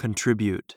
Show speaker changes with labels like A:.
A: Contribute.